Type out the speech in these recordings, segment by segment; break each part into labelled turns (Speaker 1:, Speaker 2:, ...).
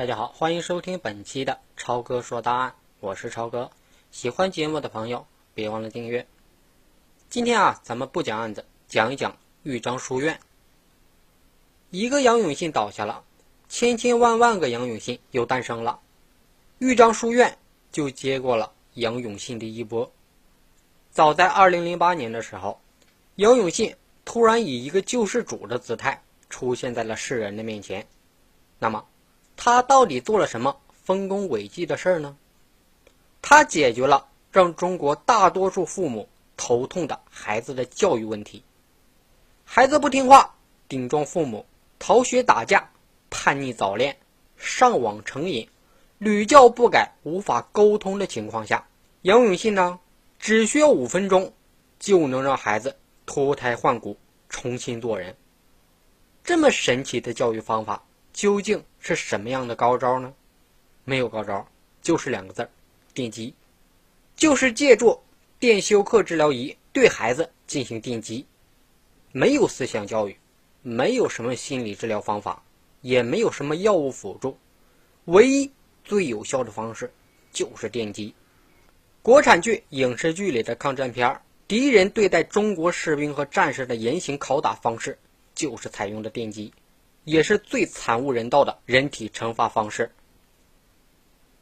Speaker 1: 大家好，欢迎收听本期的超哥说答案，我是超哥。喜欢节目的朋友，别忘了订阅。今天啊，咱们不讲案子，讲一讲豫章书院。一个杨永信倒下了，千千万万个杨永信又诞生了，豫章书院就接过了杨永信的衣钵。早在二零零八年的时候，杨永信突然以一个救世主的姿态出现在了世人的面前。那么，他到底做了什么丰功伟绩的事儿呢？他解决了让中国大多数父母头痛的孩子的教育问题。孩子不听话，顶撞父母，逃学打架，叛逆早恋，上网成瘾，屡教不改，无法沟通的情况下，杨永信呢，只需要五分钟，就能让孩子脱胎换骨，重新做人。这么神奇的教育方法。究竟是什么样的高招呢？没有高招，就是两个字儿：电击。就是借助电休克治疗仪对孩子进行电击。没有思想教育，没有什么心理治疗方法，也没有什么药物辅助，唯一最有效的方式就是电击。国产剧、影视剧里的抗战片，敌人对待中国士兵和战士的严刑拷打方式，就是采用的电击。也是最惨无人道的人体惩罚方式。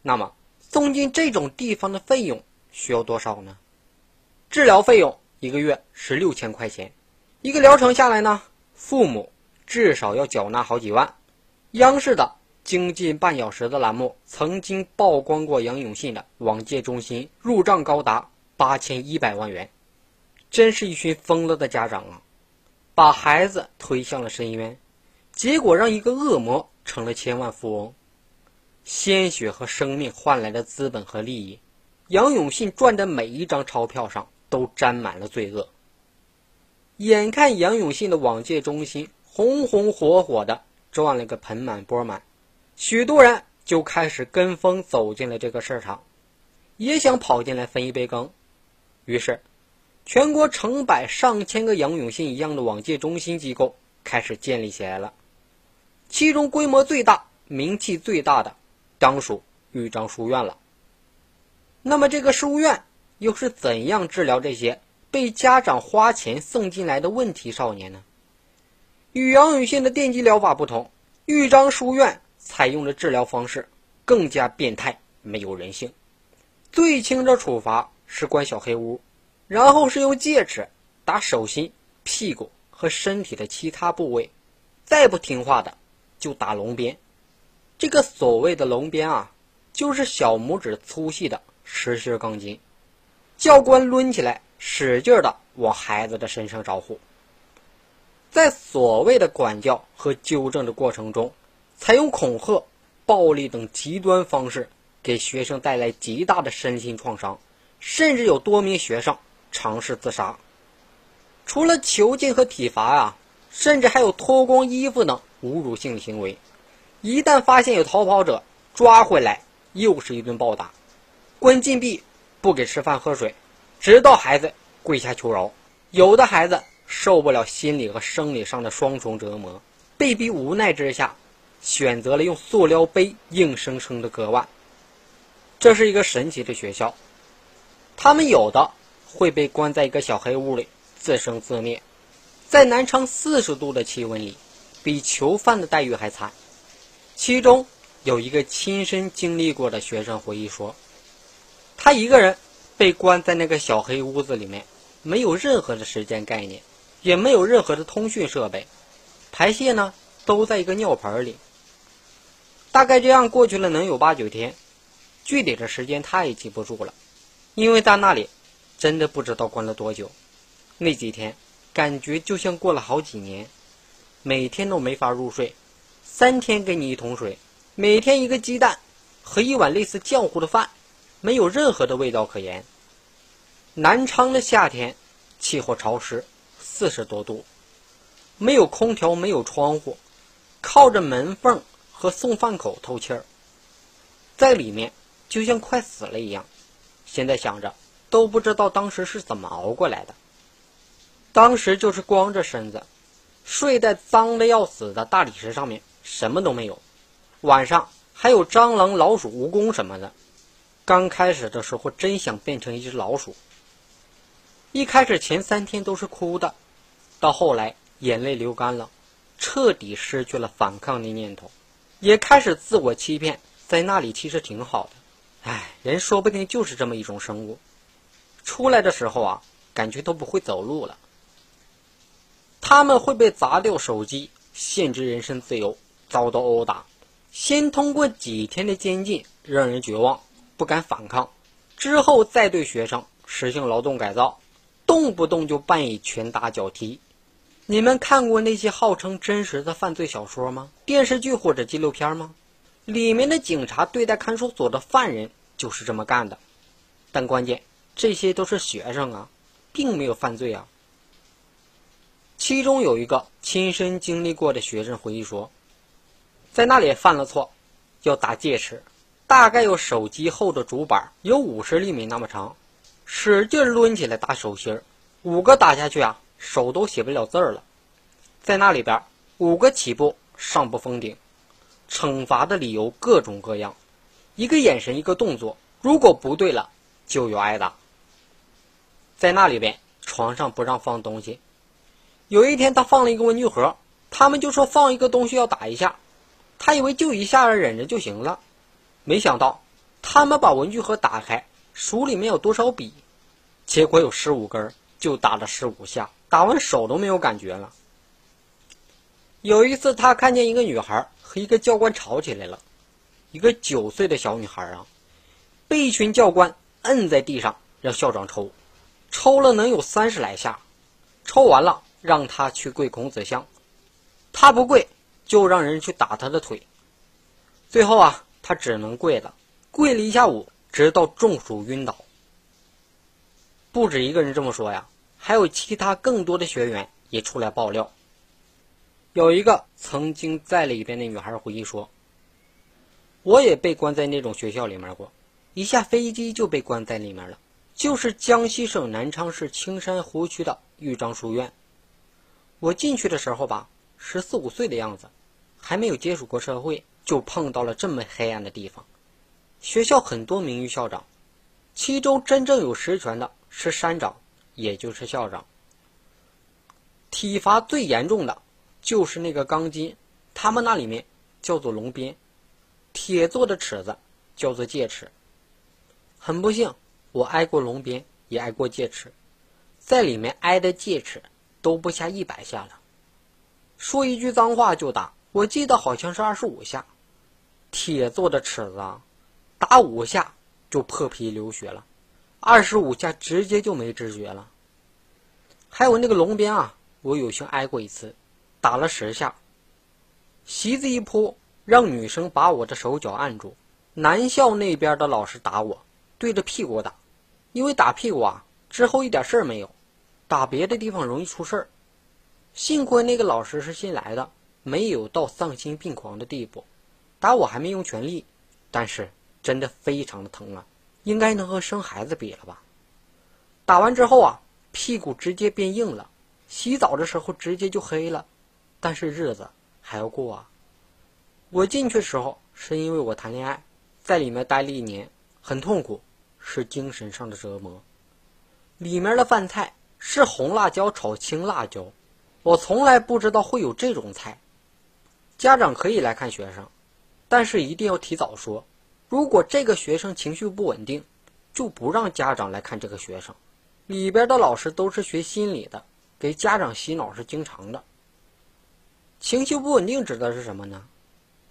Speaker 1: 那么，送进这种地方的费用需要多少呢？治疗费用一个月是六千块钱，一个疗程下来呢，父母至少要缴纳好几万。央视的《经近半小时》的栏目曾经曝光过杨永信的网戒中心入账高达八千一百万元，真是一群疯了的家长啊！把孩子推向了深渊。结果让一个恶魔成了千万富翁，鲜血和生命换来的资本和利益，杨永信赚的每一张钞票上都沾满了罪恶。眼看杨永信的网戒中心红红火火的赚了个盆满钵满，许多人就开始跟风走进了这个市场，也想跑进来分一杯羹。于是，全国成百上千个杨永信一样的网戒中心机构开始建立起来了。其中规模最大、名气最大的，当属豫章书院了。那么，这个书院又是怎样治疗这些被家长花钱送进来的问题少年呢？与杨永信的电击疗法不同，豫章书院采用的治疗方式更加变态、没有人性。最轻的处罚是关小黑屋，然后是用戒尺打手心、屁股和身体的其他部位，再不听话的。就打龙鞭，这个所谓的龙鞭啊，就是小拇指粗细的实心钢筋，教官抡起来，使劲的往孩子的身上招呼。在所谓的管教和纠正的过程中，采用恐吓、暴力等极端方式，给学生带来极大的身心创伤，甚至有多名学生尝试自杀。除了囚禁和体罚啊，甚至还有脱光衣服等。侮辱性行为，一旦发现有逃跑者，抓回来又是一顿暴打，关禁闭，不给吃饭喝水，直到孩子跪下求饶。有的孩子受不了心理和生理上的双重折磨，被逼无奈之下，选择了用塑料杯硬生生的割腕。这是一个神奇的学校，他们有的会被关在一个小黑屋里自生自灭，在南昌四十度的气温里。比囚犯的待遇还惨。其中有一个亲身经历过的学生回忆说：“他一个人被关在那个小黑屋子里面，没有任何的时间概念，也没有任何的通讯设备，排泄呢都在一个尿盆里。大概这样过去了能有八九天，具体的时间他也记不住了，因为在那里真的不知道关了多久。那几天感觉就像过了好几年。”每天都没法入睡，三天给你一桶水，每天一个鸡蛋和一碗类似浆糊的饭，没有任何的味道可言。南昌的夏天气候潮湿，四十多度，没有空调，没有窗户，靠着门缝和送饭口透气儿，在里面就像快死了一样。现在想着都不知道当时是怎么熬过来的，当时就是光着身子。睡在脏的要死的大理石上面，什么都没有。晚上还有蟑螂、老鼠、蜈蚣什么的。刚开始的时候，真想变成一只老鼠。一开始前三天都是哭的，到后来眼泪流干了，彻底失去了反抗的念头，也开始自我欺骗，在那里其实挺好的。唉，人说不定就是这么一种生物。出来的时候啊，感觉都不会走路了。他们会被砸掉手机，限制人身自由，遭到殴打，先通过几天的监禁让人绝望，不敢反抗，之后再对学生实行劳动改造，动不动就办以拳打脚踢。你们看过那些号称真实的犯罪小说吗？电视剧或者纪录片吗？里面的警察对待看守所的犯人就是这么干的，但关键这些都是学生啊，并没有犯罪啊。其中有一个亲身经历过的学生回忆说，在那里犯了错，要打戒尺，大概有手机厚的主板有五十厘米那么长，使劲抡起来打手心儿五个打下去啊，手都写不了字儿了。在那里边，五个起步上不封顶，惩罚的理由各种各样，一个眼神一个动作，如果不对了就有挨打。在那里边，床上不让放东西。有一天，他放了一个文具盒，他们就说放一个东西要打一下，他以为就一下忍着就行了，没想到他们把文具盒打开，数里面有多少笔，结果有十五根，就打了十五下，打完手都没有感觉了。有一次，他看见一个女孩和一个教官吵起来了，一个九岁的小女孩啊，被一群教官摁在地上让校长抽，抽了能有三十来下，抽完了。让他去跪孔子像，他不跪，就让人去打他的腿。最后啊，他只能跪了，跪了一下午，直到中暑晕倒。不止一个人这么说呀，还有其他更多的学员也出来爆料。有一个曾经在里边的女孩回忆说：“我也被关在那种学校里面过，一下飞机就被关在里面了，就是江西省南昌市青山湖区的豫章书院。”我进去的时候吧，十四五岁的样子，还没有接触过社会，就碰到了这么黑暗的地方。学校很多名誉校长，其中真正有实权的是山长，也就是校长。体罚最严重的就是那个钢筋，他们那里面叫做龙鞭，铁做的尺子叫做戒尺。很不幸，我挨过龙鞭，也挨过戒尺，在里面挨的戒尺。都不下一百下了，说一句脏话就打，我记得好像是二十五下。铁做的尺子，啊，打五下就破皮流血了，二十五下直接就没知觉了。还有那个龙鞭啊，我有幸挨过一次，打了十下。席子一铺，让女生把我的手脚按住。男校那边的老师打我，对着屁股打，因为打屁股啊，之后一点事儿没有。打别的地方容易出事儿，幸亏那个老师是新来的，没有到丧心病狂的地步。打我还没用全力，但是真的非常的疼啊，应该能和生孩子比了吧？打完之后啊，屁股直接变硬了，洗澡的时候直接就黑了，但是日子还要过啊。我进去时候是因为我谈恋爱，在里面待了一年，很痛苦，是精神上的折磨。里面的饭菜。是红辣椒炒青辣椒，我从来不知道会有这种菜。家长可以来看学生，但是一定要提早说。如果这个学生情绪不稳定，就不让家长来看这个学生。里边的老师都是学心理的，给家长洗脑是经常的。情绪不稳定指的是什么呢？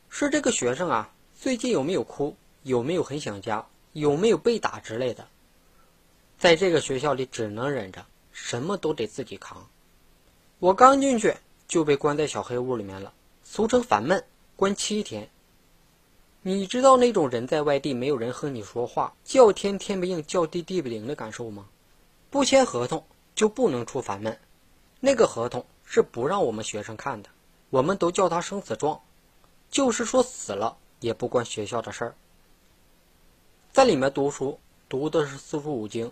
Speaker 1: 是这个学生啊，最近有没有哭，有没有很想家，有没有被打之类的。在这个学校里，只能忍着。什么都得自己扛。我刚进去就被关在小黑屋里面了，俗称烦闷，关七天。你知道那种人在外地没有人和你说话，叫天天不应，叫地地不灵的感受吗？不签合同就不能出烦闷，那个合同是不让我们学生看的，我们都叫他生死状，就是说死了也不关学校的事儿。在里面读书，读的是四书五经。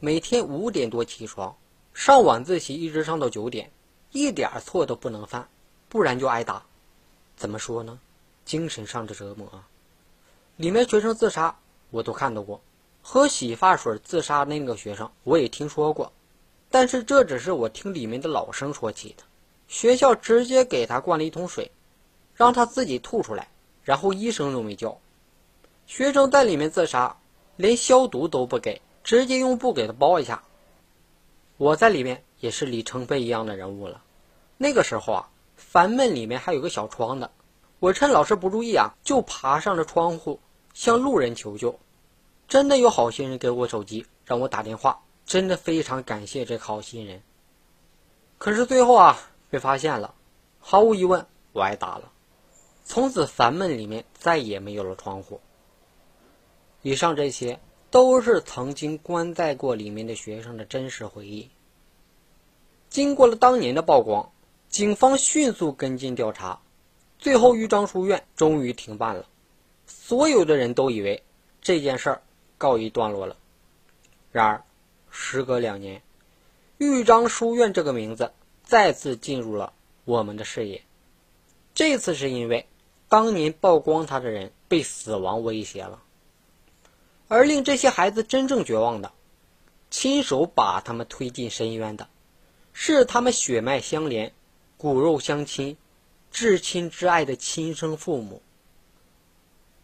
Speaker 1: 每天五点多起床，上晚自习一直上到九点，一点错都不能犯，不然就挨打。怎么说呢？精神上的折磨啊。里面学生自杀我都看到过，喝洗发水自杀那个学生我也听说过，但是这只是我听里面的老生说起的。学校直接给他灌了一桶水，让他自己吐出来，然后医生都没叫。学生在里面自杀，连消毒都不给，直接用布给他包一下。我在里面也是里程碑一样的人物了。那个时候啊，烦闷里面还有个小窗的，我趁老师不注意啊，就爬上了窗户向路人求救。真的有好心人给我手机让我打电话，真的非常感谢这个好心人。可是最后啊。被发现了，毫无疑问，我挨打了。从此，烦闷里面再也没有了窗户。以上这些都是曾经关在过里面的学生的真实回忆。经过了当年的曝光，警方迅速跟进调查，最后豫章书院终于停办了。所有的人都以为这件事儿告一段落了。然而，时隔两年，豫章书院这个名字。再次进入了我们的视野。这次是因为当年曝光他的人被死亡威胁了，而令这些孩子真正绝望的，亲手把他们推进深渊的，是他们血脉相连、骨肉相亲、至亲至爱的亲生父母。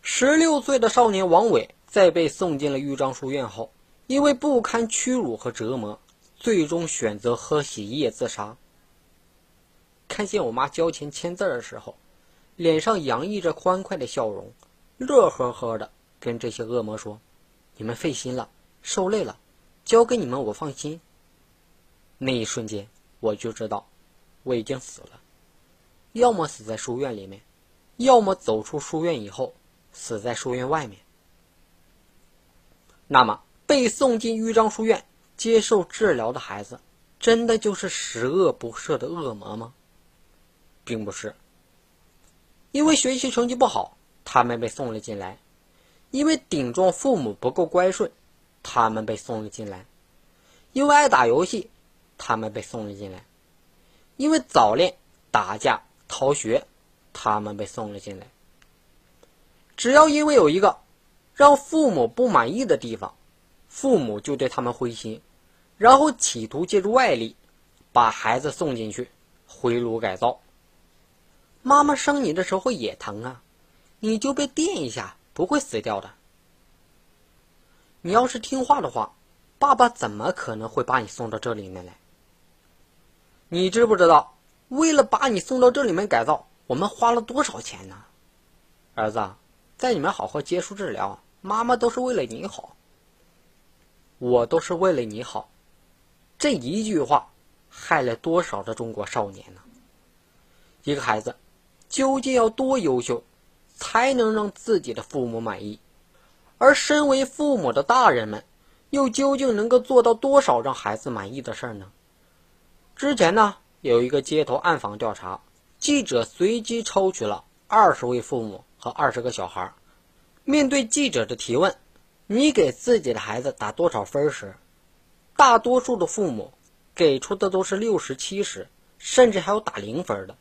Speaker 1: 十六岁的少年王伟在被送进了豫章书院后，因为不堪屈辱和折磨，最终选择喝洗衣液自杀。看见我妈交钱签字的时候，脸上洋溢着欢快的笑容，乐呵呵的跟这些恶魔说：“你们费心了，受累了，交给你们我放心。”那一瞬间，我就知道我已经死了，要么死在书院里面，要么走出书院以后死在书院外面。那么，被送进豫章书院接受治疗的孩子，真的就是十恶不赦的恶魔吗？并不是，因为学习成绩不好，他们被送了进来；因为顶撞父母不够乖顺，他们被送了进来；因为爱打游戏，他们被送了进来；因为早恋、打架、逃学，他们被送了进来。只要因为有一个让父母不满意的地方，父母就对他们灰心，然后企图借助外力把孩子送进去回炉改造。妈妈生你的时候也疼啊，你就被电一下，不会死掉的。你要是听话的话，爸爸怎么可能会把你送到这里面来？你知不知道，为了把你送到这里面改造，我们花了多少钱呢？儿子，在你们好好接受治疗，妈妈都是为了你好。我都是为了你好，这一句话害了多少的中国少年呢？一个孩子。究竟要多优秀，才能让自己的父母满意？而身为父母的大人们，又究竟能够做到多少让孩子满意的事儿呢？之前呢，有一个街头暗访调查，记者随机抽取了二十位父母和二十个小孩，面对记者的提问：“你给自己的孩子打多少分？”时，大多数的父母给出的都是六十七十，甚至还有打零分的。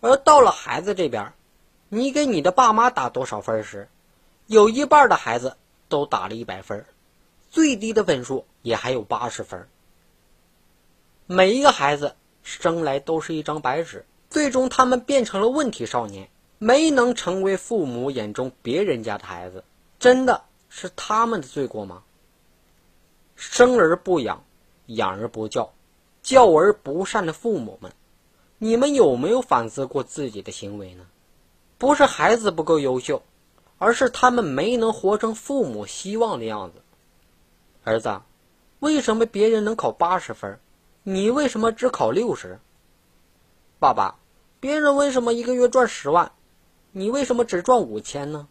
Speaker 1: 而到了孩子这边，你给你的爸妈打多少分时，有一半的孩子都打了一百分，最低的分数也还有八十分。每一个孩子生来都是一张白纸，最终他们变成了问题少年，没能成为父母眼中别人家的孩子，真的是他们的罪过吗？生而不养，养而不教，教而不善的父母们。你们有没有反思过自己的行为呢？不是孩子不够优秀，而是他们没能活成父母希望的样子。儿子，为什么别人能考八十分，你为什么只考六十？爸爸，别人为什么一个月赚十万，你为什么只赚五千呢？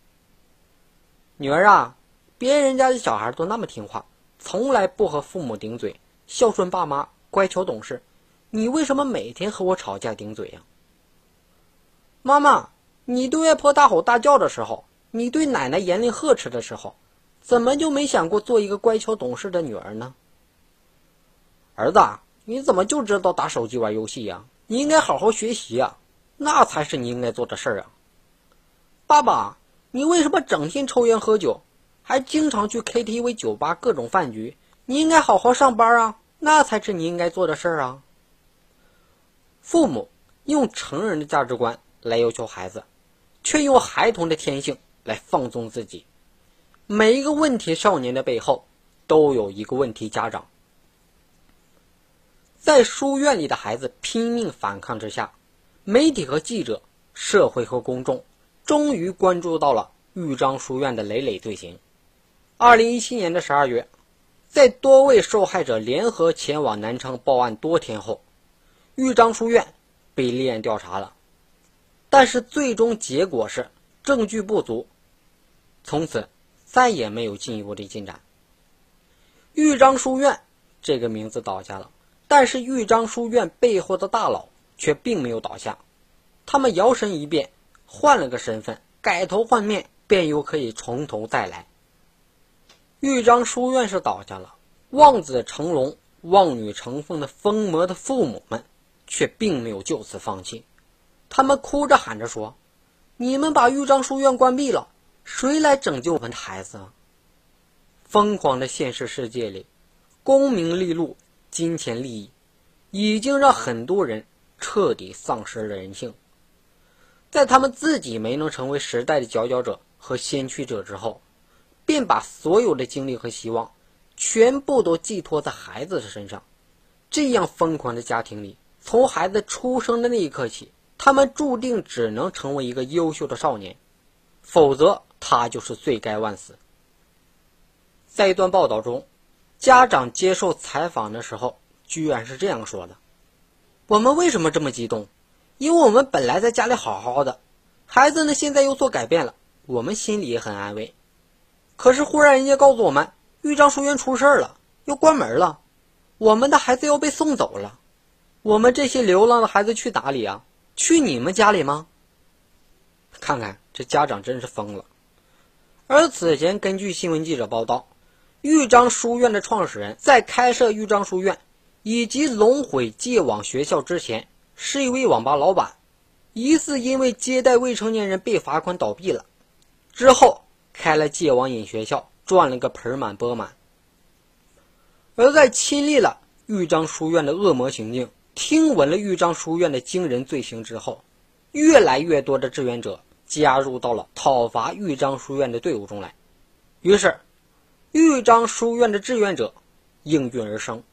Speaker 1: 女儿啊，别人家的小孩都那么听话，从来不和父母顶嘴，孝顺爸妈，乖巧懂事。你为什么每天和我吵架顶嘴呀？妈妈，你对外婆大吼大叫的时候，你对奶奶严厉呵斥的时候，怎么就没想过做一个乖巧懂事的女儿呢？儿子，你怎么就知道打手机玩游戏呀？你应该好好学习呀，那才是你应该做的事儿啊。爸爸，你为什么整天抽烟喝酒，还经常去 KTV、酒吧、各种饭局？你应该好好上班啊，那才是你应该做的事儿啊。父母用成人的价值观来要求孩子，却用孩童的天性来放纵自己。每一个问题少年的背后，都有一个问题家长。在书院里的孩子拼命反抗之下，媒体和记者、社会和公众终于关注到了豫章书院的累累罪行。二零一七年的十二月，在多位受害者联合前往南昌报案多天后，豫章书院被立案调查了，但是最终结果是证据不足，从此再也没有进一步的进展。豫章书院这个名字倒下了。但是豫章书院背后的大佬却并没有倒下，他们摇身一变，换了个身份，改头换面，便又可以从头再来。豫章书院是倒下了，望子成龙、望女成凤的疯魔的父母们却并没有就此放弃，他们哭着喊着说：“你们把豫章书院关闭了，谁来拯救我们的孩子？”疯狂的现实世界里，功名利禄。金钱利益已经让很多人彻底丧失了人性。在他们自己没能成为时代的佼佼者和先驱者之后，便把所有的精力和希望全部都寄托在孩子的身上。这样疯狂的家庭里，从孩子出生的那一刻起，他们注定只能成为一个优秀的少年，否则他就是罪该万死。在一段报道中。家长接受采访的时候，居然是这样说的：“我们为什么这么激动？因为我们本来在家里好好的，孩子呢现在有所改变了，我们心里也很安慰。可是忽然人家告诉我们，豫章书院出事了，要关门了，我们的孩子要被送走了。我们这些流浪的孩子去哪里啊？去你们家里吗？看看这家长真是疯了。而此前根据新闻记者报道。”豫章书院的创始人在开设豫章书院以及龙毁戒网学校之前，是一位网吧老板，疑似因为接待未成年人被罚款倒闭了。之后开了戒网瘾学校，赚了个盆满钵满。而在亲历了豫章书院的恶魔行径，听闻了豫章书院的惊人罪行之后，越来越多的志愿者加入到了讨伐豫章书院的队伍中来。于是。豫章书院的志愿者应运而生。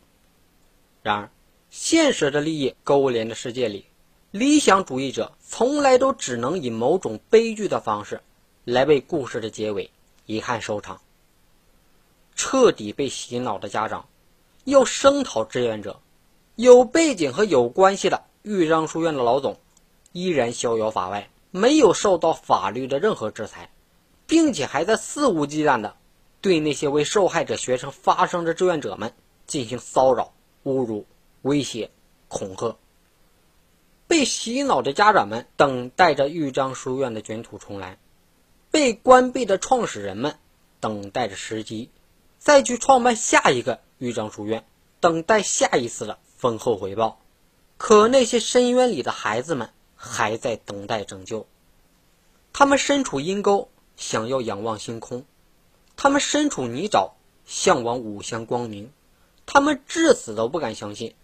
Speaker 1: 然而，现实的利益勾连的世界里，理想主义者从来都只能以某种悲剧的方式来为故事的结尾遗憾收场。彻底被洗脑的家长要声讨志愿者，有背景和有关系的豫章书院的老总依然逍遥法外，没有受到法律的任何制裁，并且还在肆无忌惮的。对那些为受害者学生发声的志愿者们进行骚扰、侮辱、威胁、恐吓，被洗脑的家长们等待着豫章书院的卷土重来，被关闭的创始人们等待着时机，再去创办下一个豫章书院，等待下一次的丰厚回报。可那些深渊里的孩子们还在等待拯救，他们身处阴沟，想要仰望星空。他们身处泥沼，向往五香光明。他们至死都不敢相信，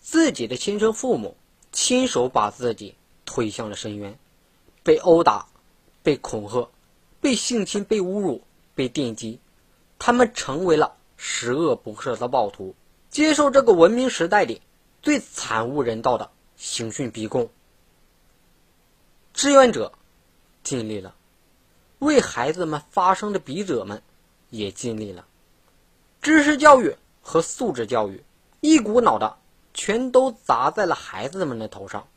Speaker 1: 自己的亲生父母亲手把自己推向了深渊，被殴打、被恐吓、被性侵、被侮辱、被电击。他们成为了十恶不赦的暴徒，接受这个文明时代里最惨无人道的刑讯逼供。志愿者尽力了，为孩子们发声的笔者们。也尽力了，知识教育和素质教育一股脑的全都砸在了孩子们的头上，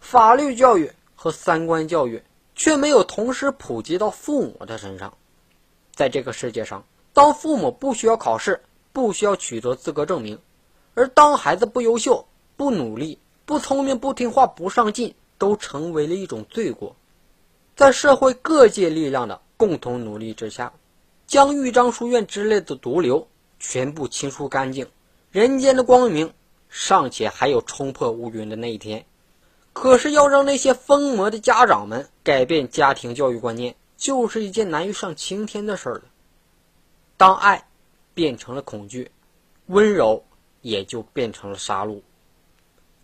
Speaker 1: 法律教育和三观教育却没有同时普及到父母的身上。在这个世界上，当父母不需要考试，不需要取得资格证明，而当孩子不优秀、不努力、不聪明、不听话、不上进，都成为了一种罪过。在社会各界力量的共同努力之下。将豫章书院之类的毒瘤全部清除干净，人间的光明尚且还有冲破乌云的那一天。可是要让那些疯魔的家长们改变家庭教育观念，就是一件难于上青天的事儿了。当爱变成了恐惧，温柔也就变成了杀戮。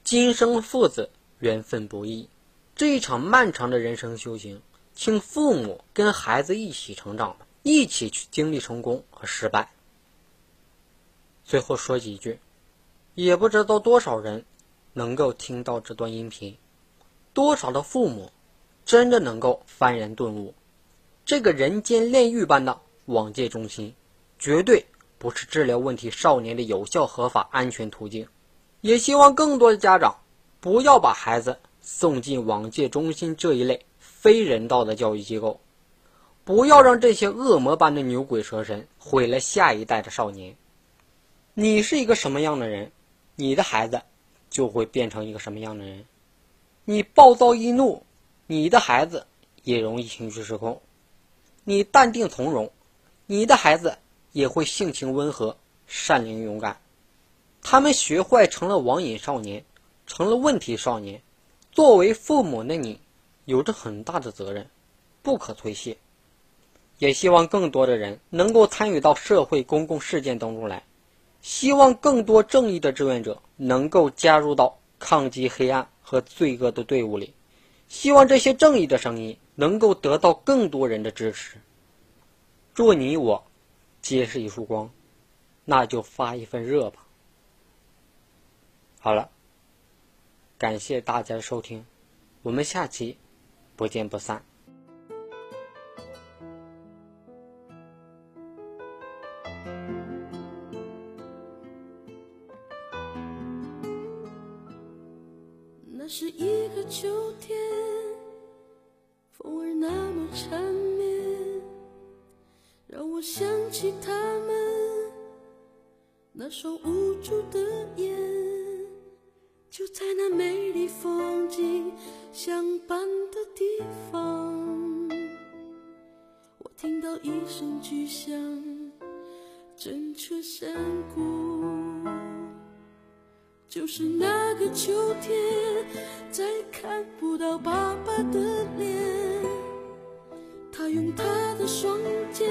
Speaker 1: 今生父子缘分不易，这一场漫长的人生修行，请父母跟孩子一起成长，一起去经历成功和失败。最后说几句，也不知道多少人能够听到这段音频，多少的父母真的能够幡然顿悟，这个人间炼狱般的往界中心，绝对不是治疗问题少年的有效、合法、安全途径。也希望更多的家长不要把孩子送进网戒中心这一类非人道的教育机构，不要让这些恶魔般的牛鬼蛇神毁了下一代的少年。你是一个什么样的人，你的孩子就会变成一个什么样的人。你暴躁易怒，你的孩子也容易情绪失控；你淡定从容，你的孩子也会性情温和、善良勇敢。他们学坏，成了网瘾少年，成了问题少年。作为父母的你，有着很大的责任，不可推卸。也希望更多的人能够参与到社会公共事件当中来，希望更多正义的志愿者能够加入到抗击黑暗和罪恶的队伍里，希望这些正义的声音能够得到更多人的支持。祝你我皆是一束光，那就发一份热吧。好了，感谢大家的收听，我们下期不见不散。
Speaker 2: 双无助的眼。就在那美丽风景相伴的地方，我听到一声巨响，震彻山谷。就是那个秋天，再看不到爸爸的脸，他用他的双肩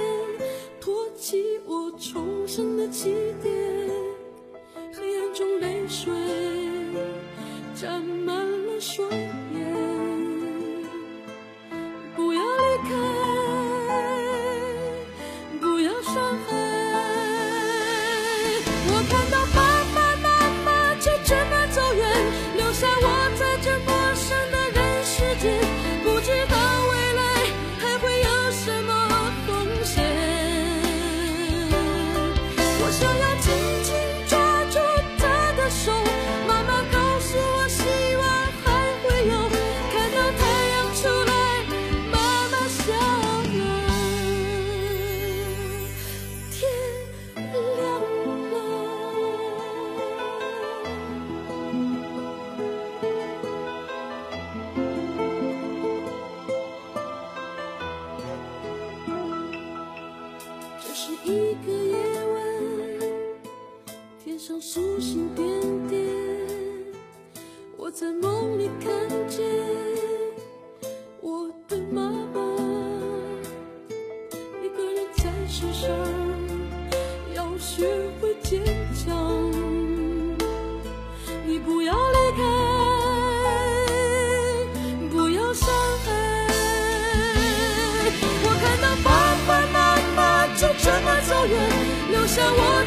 Speaker 2: 托起我重生的起点，我想要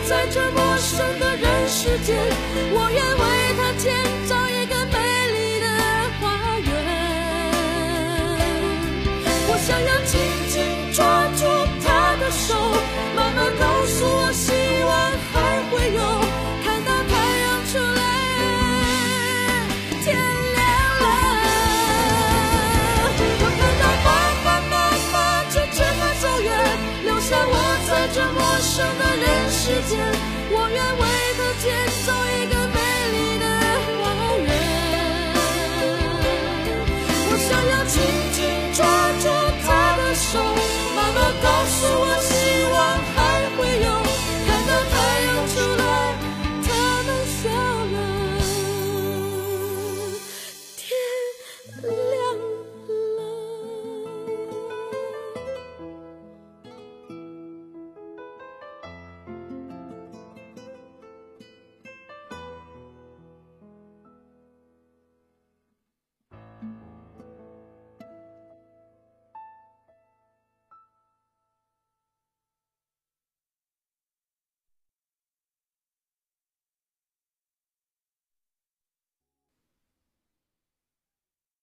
Speaker 2: 在这陌生的人世间。我愿为他建造妈